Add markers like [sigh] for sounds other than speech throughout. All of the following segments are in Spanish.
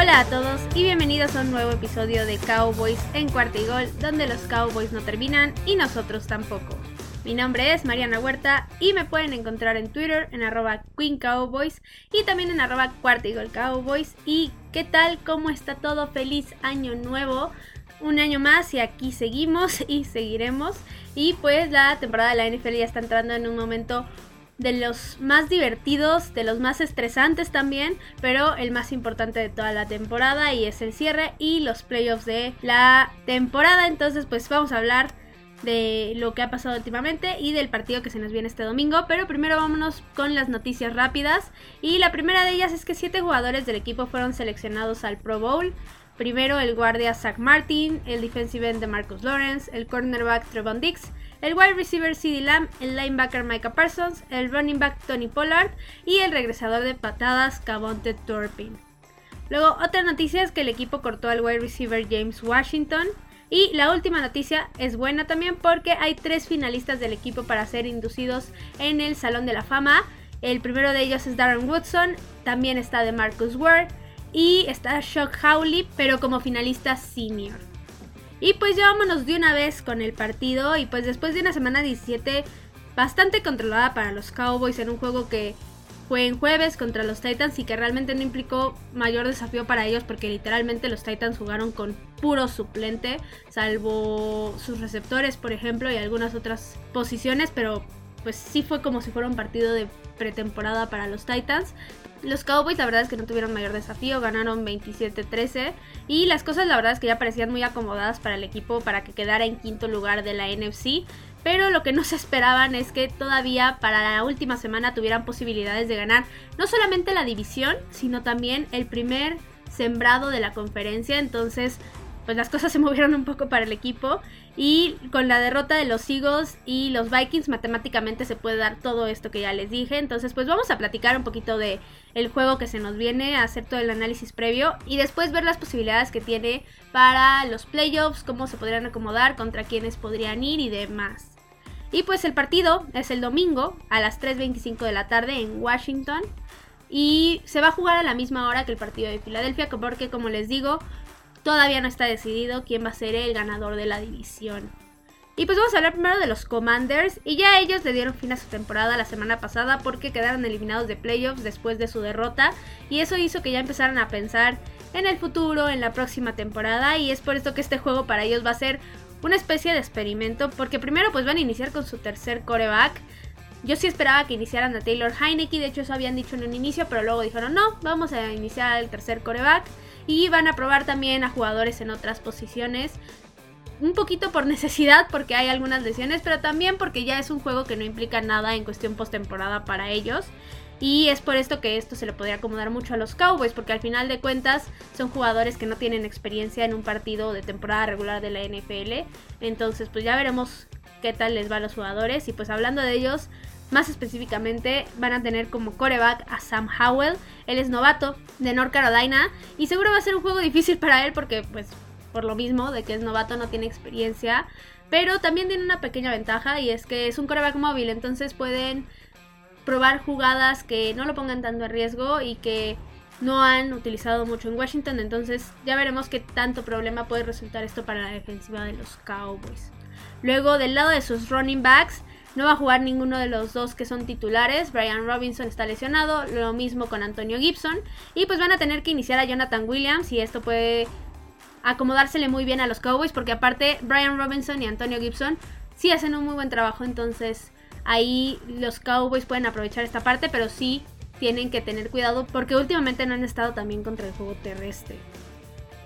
Hola a todos y bienvenidos a un nuevo episodio de Cowboys en cuarta y gol, donde los Cowboys no terminan y nosotros tampoco. Mi nombre es Mariana Huerta y me pueden encontrar en Twitter en arroba Queen Cowboys y también en arroba cuarta y gol Cowboys. ¿Y qué tal? ¿Cómo está todo? Feliz año nuevo. Un año más y aquí seguimos y seguiremos. Y pues la temporada de la NFL ya está entrando en un momento de los más divertidos, de los más estresantes también, pero el más importante de toda la temporada y es el cierre y los playoffs de la temporada. Entonces pues vamos a hablar de lo que ha pasado últimamente y del partido que se nos viene este domingo. Pero primero vámonos con las noticias rápidas. Y la primera de ellas es que siete jugadores del equipo fueron seleccionados al Pro Bowl. Primero el guardia Zach Martin, el defensive end de Marcus Lawrence, el cornerback Trevon Dix, el wide receiver CD Lamb, el linebacker Micah Parsons, el running back Tony Pollard y el regresador de patadas Cavonte Turpin. Luego, otra noticia es que el equipo cortó al wide receiver James Washington. Y la última noticia es buena también porque hay tres finalistas del equipo para ser inducidos en el Salón de la Fama. El primero de ellos es Darren Woodson, también está de Marcus Ward y está Shock Howley, pero como finalista senior. Y pues ya vámonos de una vez con el partido. Y pues después de una semana 17 bastante controlada para los Cowboys en un juego que fue en jueves contra los Titans y que realmente no implicó mayor desafío para ellos porque literalmente los Titans jugaron con puro suplente, salvo sus receptores, por ejemplo, y algunas otras posiciones, pero pues sí fue como si fuera un partido de pretemporada para los Titans. Los Cowboys la verdad es que no tuvieron mayor desafío, ganaron 27-13 y las cosas la verdad es que ya parecían muy acomodadas para el equipo para que quedara en quinto lugar de la NFC, pero lo que no se esperaban es que todavía para la última semana tuvieran posibilidades de ganar no solamente la división, sino también el primer sembrado de la conferencia, entonces pues las cosas se movieron un poco para el equipo y con la derrota de los Eagles y los Vikings matemáticamente se puede dar todo esto que ya les dije. Entonces pues vamos a platicar un poquito de el juego que se nos viene, hacer todo el análisis previo y después ver las posibilidades que tiene para los playoffs, cómo se podrían acomodar, contra quiénes podrían ir y demás. Y pues el partido es el domingo a las 3.25 de la tarde en Washington. Y se va a jugar a la misma hora que el partido de Filadelfia, porque como les digo, Todavía no está decidido quién va a ser el ganador de la división. Y pues vamos a hablar primero de los Commanders. Y ya ellos le dieron fin a su temporada la semana pasada porque quedaron eliminados de playoffs después de su derrota. Y eso hizo que ya empezaran a pensar en el futuro, en la próxima temporada. Y es por esto que este juego para ellos va a ser una especie de experimento. Porque primero pues van a iniciar con su tercer coreback. Yo sí esperaba que iniciaran a Taylor Heineke, de hecho eso habían dicho en un inicio, pero luego dijeron no, vamos a iniciar el tercer coreback y van a probar también a jugadores en otras posiciones. Un poquito por [laughs] necesidad porque hay algunas lesiones, pero también porque ya es un juego que no implica nada en cuestión postemporada para ellos. Y es por esto que esto se le podría acomodar mucho a los Cowboys, porque al final de cuentas son jugadores que no tienen experiencia en un partido de temporada regular de la NFL. Entonces, pues ya veremos qué tal les va a los jugadores. Y pues hablando de ellos, más específicamente, van a tener como coreback a Sam Howell. Él es novato de North Carolina y seguro va a ser un juego difícil para él porque, pues, por lo mismo de que es novato, no tiene experiencia. Pero también tiene una pequeña ventaja y es que es un coreback móvil, entonces pueden probar jugadas que no lo pongan tanto en riesgo y que no han utilizado mucho en Washington. Entonces ya veremos qué tanto problema puede resultar esto para la defensiva de los Cowboys. Luego del lado de sus running backs, no va a jugar ninguno de los dos que son titulares. Brian Robinson está lesionado, lo mismo con Antonio Gibson. Y pues van a tener que iniciar a Jonathan Williams y esto puede acomodársele muy bien a los Cowboys porque aparte Brian Robinson y Antonio Gibson sí hacen un muy buen trabajo. Entonces ahí los Cowboys pueden aprovechar esta parte, pero sí tienen que tener cuidado porque últimamente no han estado también contra el juego terrestre.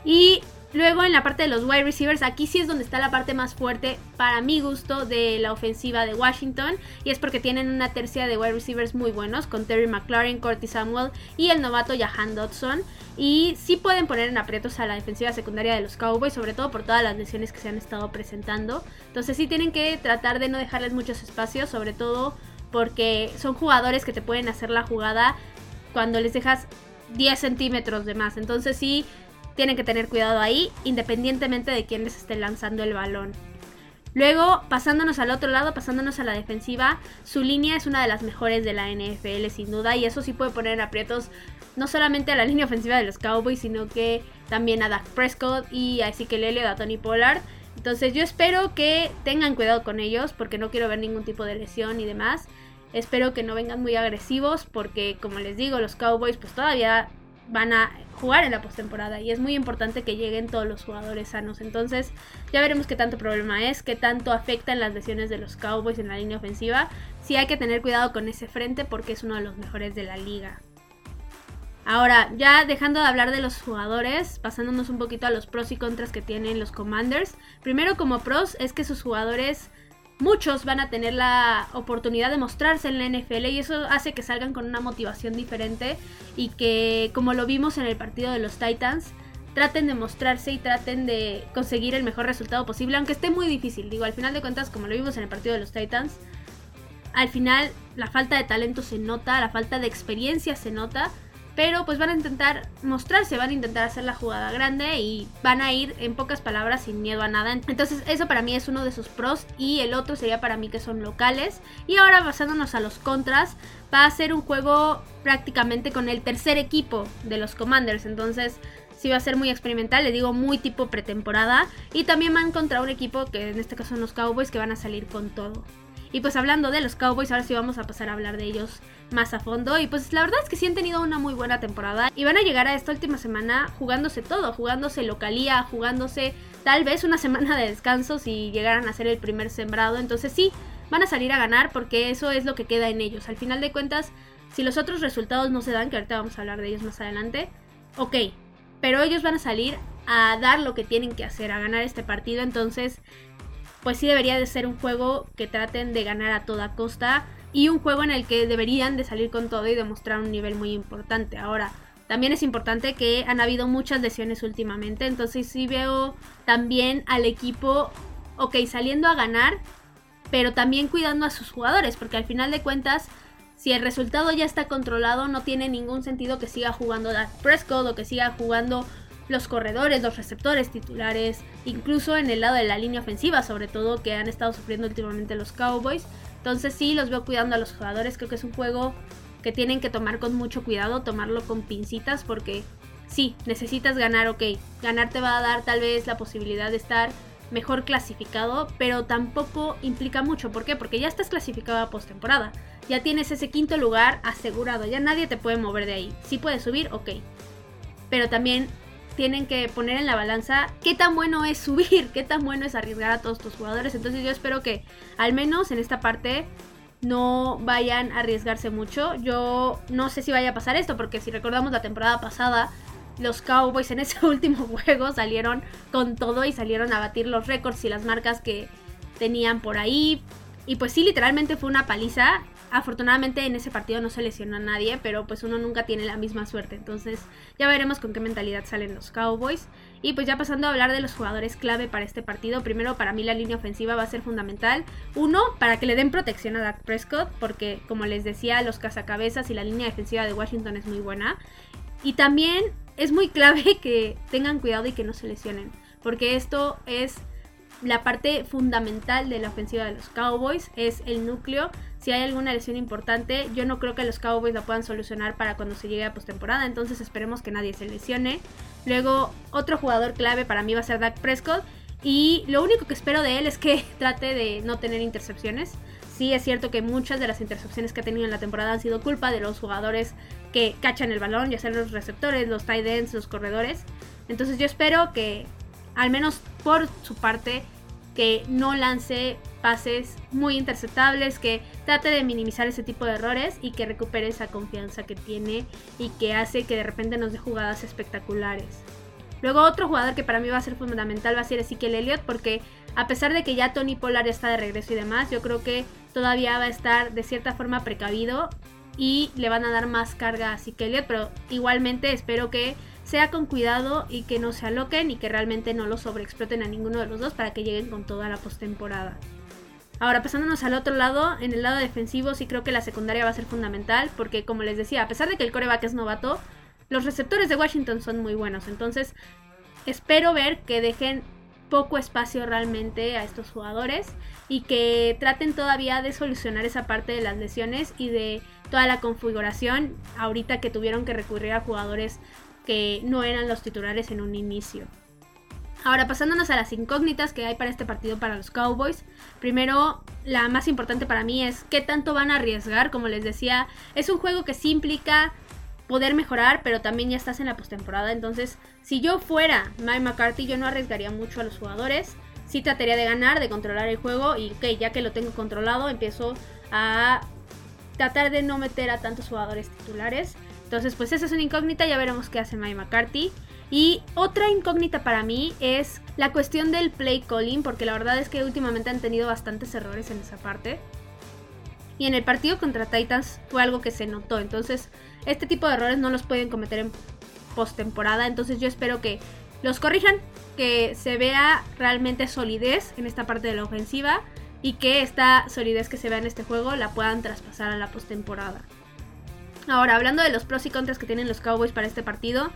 Y Luego en la parte de los wide receivers, aquí sí es donde está la parte más fuerte para mi gusto de la ofensiva de Washington. Y es porque tienen una tercia de wide receivers muy buenos con Terry McLaurin, Corty Samuel y el novato Jahan Dodson. Y sí pueden poner en aprietos a la defensiva secundaria de los Cowboys, sobre todo por todas las lesiones que se han estado presentando. Entonces sí tienen que tratar de no dejarles muchos espacios, sobre todo porque son jugadores que te pueden hacer la jugada cuando les dejas 10 centímetros de más. Entonces sí tienen que tener cuidado ahí, independientemente de quién les esté lanzando el balón. Luego, pasándonos al otro lado, pasándonos a la defensiva, su línea es una de las mejores de la NFL, sin duda, y eso sí puede poner aprietos no solamente a la [laughs] línea ofensiva de los Cowboys, sino que también a Dak Prescott y a Ezekiel Elliott, a Tony Pollard. Entonces yo espero que tengan cuidado con ellos porque no quiero ver ningún tipo de lesión y demás. Espero que no vengan muy agresivos porque como les digo, los Cowboys pues todavía van a jugar en la postemporada y es muy importante que lleguen todos los jugadores sanos. Entonces, ya veremos qué tanto problema es, qué tanto afectan las lesiones de los Cowboys en la línea ofensiva. Sí hay que tener cuidado con ese frente porque es uno de los mejores de la liga. Ahora, ya dejando de hablar de los jugadores, pasándonos un poquito a los pros y contras que tienen los Commanders. Primero como pros es que sus jugadores muchos van a tener la oportunidad de mostrarse en la NFL y eso hace que salgan con una motivación diferente y que, como lo vimos en el partido de los Titans, traten de mostrarse y traten de conseguir el mejor resultado posible, aunque esté muy difícil. Digo, al final de cuentas, como lo vimos en el partido de los Titans, al final la falta de talento se nota, la falta de experiencia se nota pero pues van a intentar mostrarse, van a intentar hacer la jugada grande y van a ir en pocas palabras sin miedo a nada. Entonces eso para mí es uno de sus pros y el otro sería para mí que son locales. Y ahora basándonos a los contras, va a ser un juego prácticamente con el tercer equipo de los Commanders. Entonces sí va a ser muy experimental, le digo muy tipo pretemporada. Y también van contra un equipo que en este caso son los Cowboys que van a salir con todo. Y pues hablando de los Cowboys, ahora sí vamos a pasar a hablar de ellos más a fondo. Y pues la verdad es que sí han tenido una muy buena temporada. Y van a llegar a esta última semana jugándose todo, jugándose localía, jugándose tal vez una semana de descanso si llegaran a ser el primer sembrado. Entonces sí, van a salir a ganar porque eso es lo que queda en ellos. Al final de cuentas, si los otros resultados no se dan, que ahorita vamos a hablar de ellos más adelante, ok. Pero ellos van a salir a dar lo que tienen que hacer, a ganar este partido. Entonces pues sí debería de ser un juego que traten de ganar a toda costa y un juego en el que deberían de salir con todo y demostrar un nivel muy importante. Ahora, también es importante que han habido muchas lesiones últimamente, entonces sí veo también al equipo, ok, saliendo a ganar, pero también cuidando a sus jugadores, porque al final de cuentas, si el resultado ya está controlado, no tiene ningún sentido que siga jugando Dak Prescott o que siga jugando los corredores, los receptores titulares, incluso en el lado de la línea ofensiva, sobre todo que han estado sufriendo últimamente los Cowboys. Entonces sí, los veo cuidando a los jugadores, creo que es un juego que tienen que tomar con mucho cuidado, tomarlo con pincitas porque sí, necesitas ganar, ok, ganar te va a dar tal vez la posibilidad de estar mejor clasificado, pero tampoco implica mucho, ¿por qué? Porque ya estás clasificado a postemporada, ya tienes ese quinto lugar asegurado, ya nadie te puede mover de ahí, si puedes subir, ok, pero también tienen que poner en la balanza qué tan bueno es subir, qué tan bueno es arriesgar a todos tus jugadores. Entonces yo espero que al menos en esta parte no vayan a arriesgarse mucho. Yo no sé si vaya a pasar esto, porque si recordamos la temporada pasada, los Cowboys en ese [laughs] último juego salieron con todo y salieron a batir los récords y las marcas que tenían por ahí. Y pues sí, literalmente fue una paliza. Afortunadamente en ese partido no se lesionó a nadie, pero pues uno nunca tiene la misma suerte. Entonces ya veremos con qué mentalidad salen los Cowboys. Y pues ya pasando a hablar de los jugadores clave para este partido. Primero para mí la línea ofensiva va a ser fundamental. Uno, para que le den protección a Dak Prescott, porque como les decía, los cazacabezas y la línea defensiva de Washington es muy buena. Y también es muy clave [laughs] que tengan cuidado y que no se lesionen, porque esto es la parte fundamental de la ofensiva de los Cowboys es el núcleo. Si hay alguna lesión importante, yo no creo que los Cowboys la puedan solucionar para cuando se llegue a postemporada. Entonces esperemos que nadie se lesione. Luego, otro jugador clave para mí va a ser Dak Prescott. Y lo único que espero de él es que [laughs] trate de no tener intercepciones. Sí, es cierto que muchas de las intercepciones que ha tenido en la temporada han sido culpa de los jugadores que cachan el balón, ya sean los receptores, los tight ends, los corredores. Entonces yo espero que, al menos por su parte, que no lance pases muy interceptables, que trate de minimizar ese tipo de errores y que recupere esa confianza que tiene y que hace que de repente nos dé jugadas espectaculares. Luego otro jugador que para mí va a ser fundamental va a ser Ezekiel Elliott porque a pesar de que ya Tony Pollard está de regreso y demás, yo creo que todavía va a estar de cierta forma precavido y le van a dar más carga a Elliott, pero igualmente espero que sea con cuidado y que no se aloquen y que realmente no lo sobreexploten a ninguno de los dos para que lleguen con toda la postemporada. Ahora, pasándonos al otro lado, en el lado defensivo sí creo que la secundaria va a ser fundamental porque como les decía, a pesar de que el coreback es novato, los receptores de Washington son muy buenos. Entonces, espero ver que dejen poco espacio realmente a estos jugadores y que traten todavía de solucionar esa parte de las lesiones y de toda la configuración ahorita que tuvieron que recurrir a jugadores que no eran los titulares en un inicio. Ahora pasándonos a las incógnitas que hay para este partido para los Cowboys. Primero, la más importante para mí es qué tanto van a arriesgar. Como les decía, es un juego que sí implica poder mejorar, pero también ya estás en la postemporada. Entonces, si yo fuera Mike McCarthy, yo no arriesgaría mucho a los jugadores. Sí trataría de ganar, de controlar el juego y ok, ya que lo tengo controlado, empiezo a tratar de no meter a tantos jugadores titulares. Entonces, pues esa es una incógnita, ya veremos qué hace Mike McCarthy. Y otra incógnita para mí es la cuestión del play calling, porque la verdad es que últimamente han tenido bastantes errores en esa parte. Y en el partido contra Titans fue algo que se notó. Entonces, este tipo de errores no los pueden cometer en postemporada. Entonces, yo espero que los corrijan, que se vea realmente solidez en esta parte de la ofensiva y que esta solidez que se vea en este juego la puedan traspasar a la postemporada. Ahora, hablando de los pros y contras que tienen los Cowboys para este partido,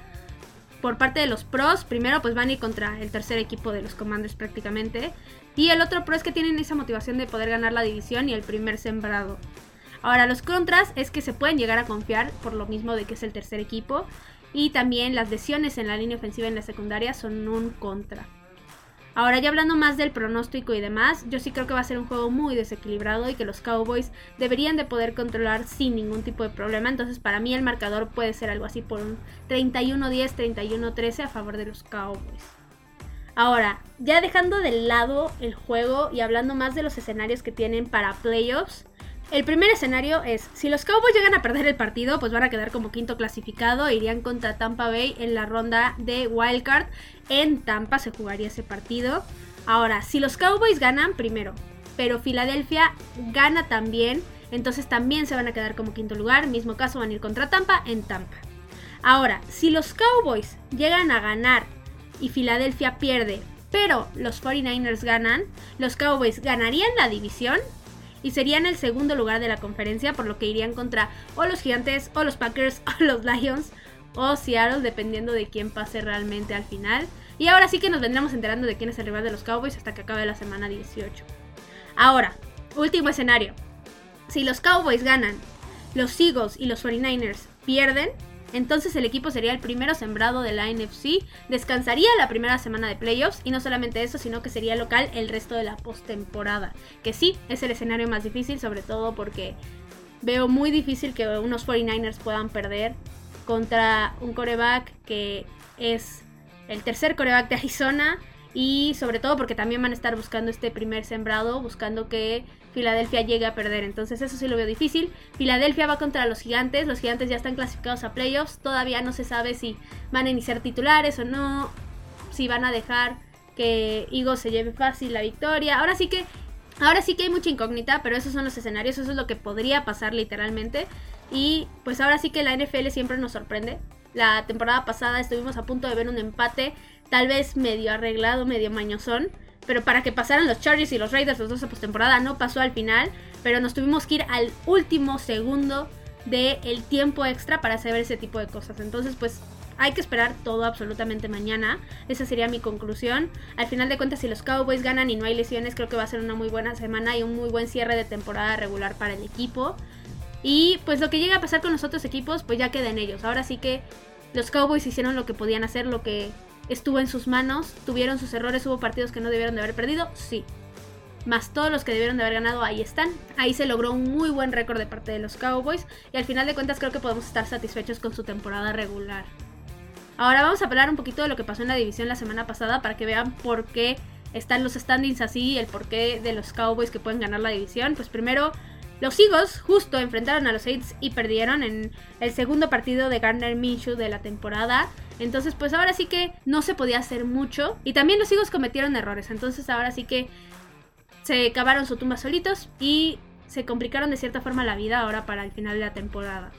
por parte de los pros, primero pues van a ir contra el tercer equipo de los Commanders prácticamente. Y el otro pro es que tienen esa motivación de poder ganar la división y el primer sembrado. Ahora los contras es que se pueden llegar a confiar por lo mismo de que es el tercer equipo. Y también las lesiones en la línea ofensiva y en la secundaria son un contra. Ahora ya hablando más del pronóstico y demás, yo sí creo que va a ser un juego muy desequilibrado y que los Cowboys deberían de poder controlar sin ningún tipo de problema. Entonces para mí el marcador puede ser algo así por un 31-10, 31-13 a favor de los Cowboys. Ahora, ya dejando de lado el juego y hablando más de los escenarios que tienen para playoffs, el primer escenario es, si los Cowboys llegan a perder el partido, pues van a quedar como quinto clasificado, e irían contra Tampa Bay en la ronda de Wildcard. En Tampa se jugaría ese partido. Ahora, si los Cowboys ganan, primero, pero Filadelfia gana también, entonces también se van a quedar como quinto lugar. Mismo caso van a ir contra Tampa en Tampa. Ahora, si los Cowboys llegan a ganar y Filadelfia pierde, pero los 49ers ganan, los Cowboys ganarían la división y serían el segundo lugar de la conferencia, por lo que irían contra o los Gigantes, o los Packers, [laughs] o los Lions, o Seattle, dependiendo de quién pase realmente al final. Y ahora sí que nos vendremos enterando de quién es el rival de los Cowboys hasta que acabe la semana 18. Ahora, último escenario. Si los Cowboys ganan, los Eagles y los 49ers pierden, entonces el equipo sería el primero sembrado de la NFC, descansaría la primera semana de playoffs y no solamente eso, sino que sería local el resto de la postemporada. Que sí, es el escenario más difícil, sobre todo porque veo muy difícil que unos 49ers puedan perder contra un coreback que es el tercer coreback de Arizona y sobre todo porque también van a estar buscando este primer sembrado, buscando que Filadelfia llegue a perder. Entonces eso sí lo veo difícil. Filadelfia va contra los gigantes. Los gigantes ya están clasificados a playoffs. Todavía no se sabe si van a iniciar titulares o no. Si van a dejar que Eagles se lleve fácil la victoria. Ahora sí que. Ahora sí que hay mucha incógnita, pero esos son los escenarios, eso es lo que podría pasar literalmente. Y pues ahora sí que la NFL siempre nos sorprende. La temporada pasada estuvimos a punto de ver un empate, tal vez medio arreglado, medio mañosón pero para que pasaran los Chargers y los Raiders los dos a postemporada no pasó al final, pero nos tuvimos que ir al último segundo del tiempo extra para saber ese tipo de cosas. Entonces, pues hay que esperar todo absolutamente mañana. Esa sería mi conclusión. Al final de cuentas, si los Cowboys ganan y no hay lesiones, creo que va a ser una muy buena semana y un muy buen cierre de temporada regular para el equipo. Y pues lo que llega a pasar con los otros equipos, pues ya queda en ellos. Ahora sí que los Cowboys hicieron lo que podían hacer, lo que estuvo en sus manos, tuvieron sus errores, hubo partidos que no debieron de haber perdido, sí. Más todos los que debieron de haber ganado, ahí están. Ahí se logró un muy buen récord de parte de los Cowboys y al final de cuentas creo que podemos estar satisfechos con su temporada regular. Ahora vamos a hablar un poquito de lo que pasó en la división la semana pasada para que vean por qué están los standings así el porqué de los Cowboys que pueden ganar la división. Pues primero, los Eagles justo enfrentaron a los Saints y perdieron en el segundo partido de Gardner Minshew de la temporada. Entonces, pues ahora sí que no se podía hacer mucho. Y también los hijos cometieron errores. Entonces, ahora sí que se cavaron su tumba solitos y se complicaron de cierta forma la vida ahora para el final de la temporada.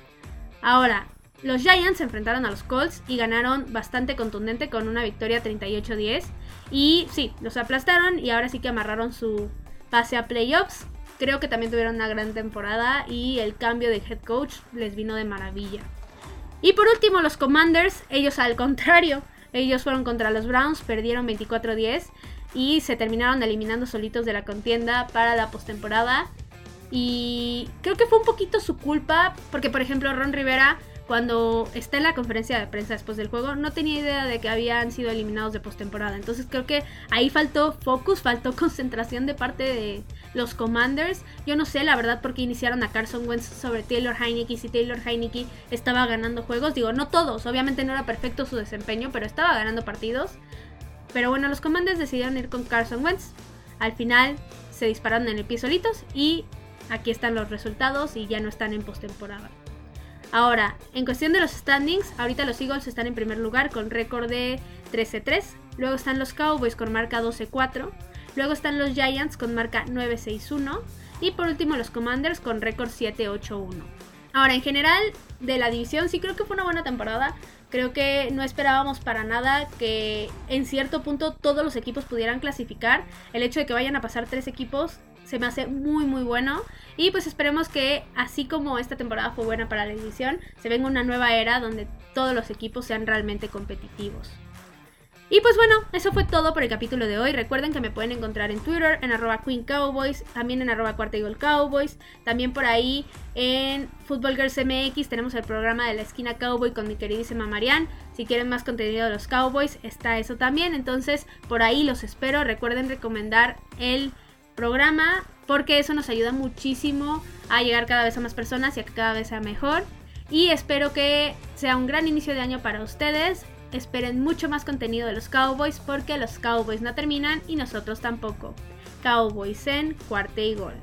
Ahora, los Giants se enfrentaron a los Colts y ganaron bastante contundente con una victoria 38-10. Y sí, los aplastaron y ahora sí que amarraron su pase a playoffs. Creo que también tuvieron una gran temporada y el cambio de head coach les vino de maravilla. Y por último, los Commanders, ellos al contrario, Ellos fueron contra los Browns, perdieron 24-10 y se terminaron eliminando solitos de la contienda para la postemporada. Y creo que fue un poquito su culpa, porque por ejemplo Ron Rivera cuando está en la conferencia de prensa después del juego, no tenía idea de que habían sido eliminados de postemporada. Entonces creo que ahí faltó focus, faltó [laughs] concentración de parte de los Commanders. Yo no sé la verdad por qué iniciaron a Carson Wentz sobre Taylor Heineke si Taylor Heineke estaba ganando juegos. Digo, no todos, obviamente no era perfecto su desempeño, pero estaba ganando partidos. Pero bueno, los Commanders decidieron ir con Carson Wentz. Al final se dispararon en el pie solitos y aquí están los resultados y ya no están en postemporada. Ahora, en cuestión de los standings, ahorita los Eagles están en primer lugar con récord de 13-3. Luego están los Cowboys con marca 12-4. Luego están los Giants con marca 9-6-1. Y por último los Commanders con récord 7-8-1. Ahora, en general de la división sí creo que fue una buena temporada. Creo que no esperábamos para nada que en cierto punto todos los equipos pudieran clasificar. El hecho de que vayan a pasar tres equipos se me hace muy muy bueno. Y pues esperemos que así como esta temporada fue buena para la división, se venga una nueva era donde todos los equipos sean realmente competitivos. Y pues bueno, eso fue todo por el capítulo de hoy. Recuerden que me pueden encontrar en Twitter, en arroba Queen Cowboys, también en arroba Cuarta Cowboys, también por ahí en Football Girls MX tenemos el programa de la esquina Cowboy con mi queridísima Marianne. Si quieren más contenido de los Cowboys, está eso también. Entonces, por ahí los espero. Recuerden recomendar el programa porque eso nos ayuda muchísimo a llegar cada vez a más personas y a que cada vez sea mejor. Y espero que sea un gran inicio de año para ustedes. Esperen mucho más contenido de los Cowboys porque los Cowboys no terminan y nosotros tampoco. Cowboys en cuarta y gol.